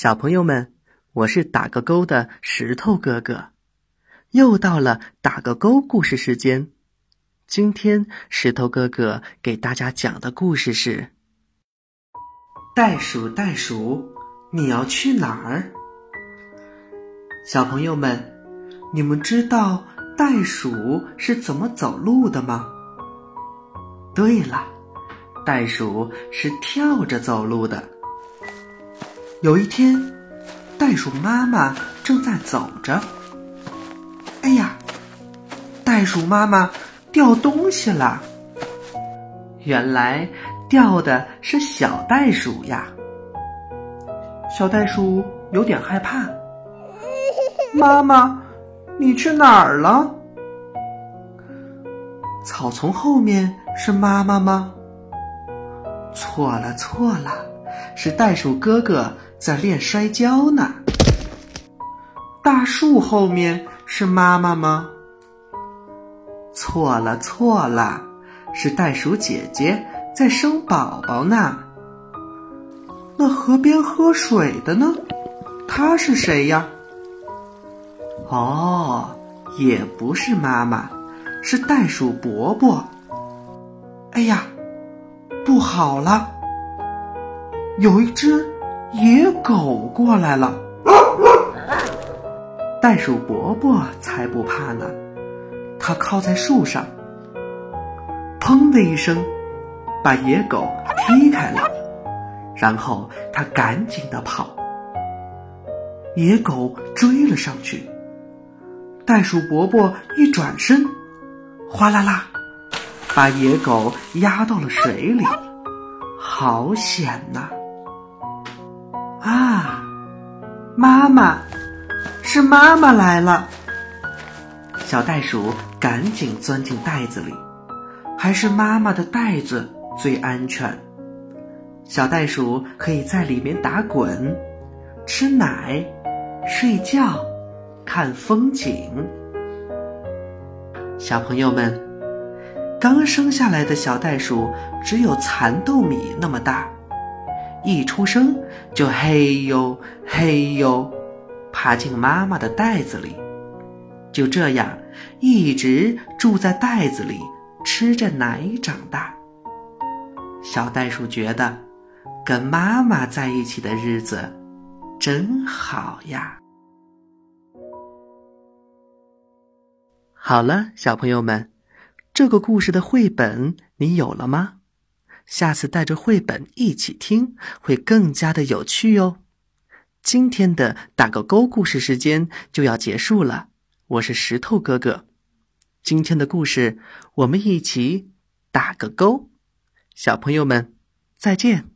小朋友们，我是打个勾的石头哥哥，又到了打个勾故事时间。今天石头哥哥给大家讲的故事是《袋鼠袋鼠，你要去哪儿》。小朋友们，你们知道袋鼠是怎么走路的吗？对了，袋鼠是跳着走路的。有一天，袋鼠妈妈正在走着。哎呀，袋鼠妈妈掉东西了！原来掉的是小袋鼠呀。小袋鼠有点害怕。妈妈，你去哪儿了？草丛后面是妈妈吗？错了，错了，是袋鼠哥哥。在练摔跤呢。大树后面是妈妈吗？错了错了，是袋鼠姐姐在生宝宝呢。那河边喝水的呢？他是谁呀？哦，也不是妈妈，是袋鼠伯伯。哎呀，不好了，有一只。野狗过来了，袋鼠伯伯才不怕呢。他靠在树上，砰的一声，把野狗踢开了。然后他赶紧的跑，野狗追了上去。袋鼠伯伯一转身，哗啦啦，把野狗压到了水里，好险呐！妈妈，是妈妈来了！小袋鼠赶紧钻进袋子里，还是妈妈的袋子最安全。小袋鼠可以在里面打滚、吃奶、睡觉、看风景。小朋友们，刚生下来的小袋鼠只有蚕豆米那么大。一出生就嘿呦嘿呦，爬进妈妈的袋子里，就这样一直住在袋子里，吃着奶长大。小袋鼠觉得跟妈妈在一起的日子真好呀。好了，小朋友们，这个故事的绘本你有了吗？下次带着绘本一起听，会更加的有趣哟。今天的打个勾故事时间就要结束了，我是石头哥哥。今天的故事我们一起打个勾，小朋友们再见。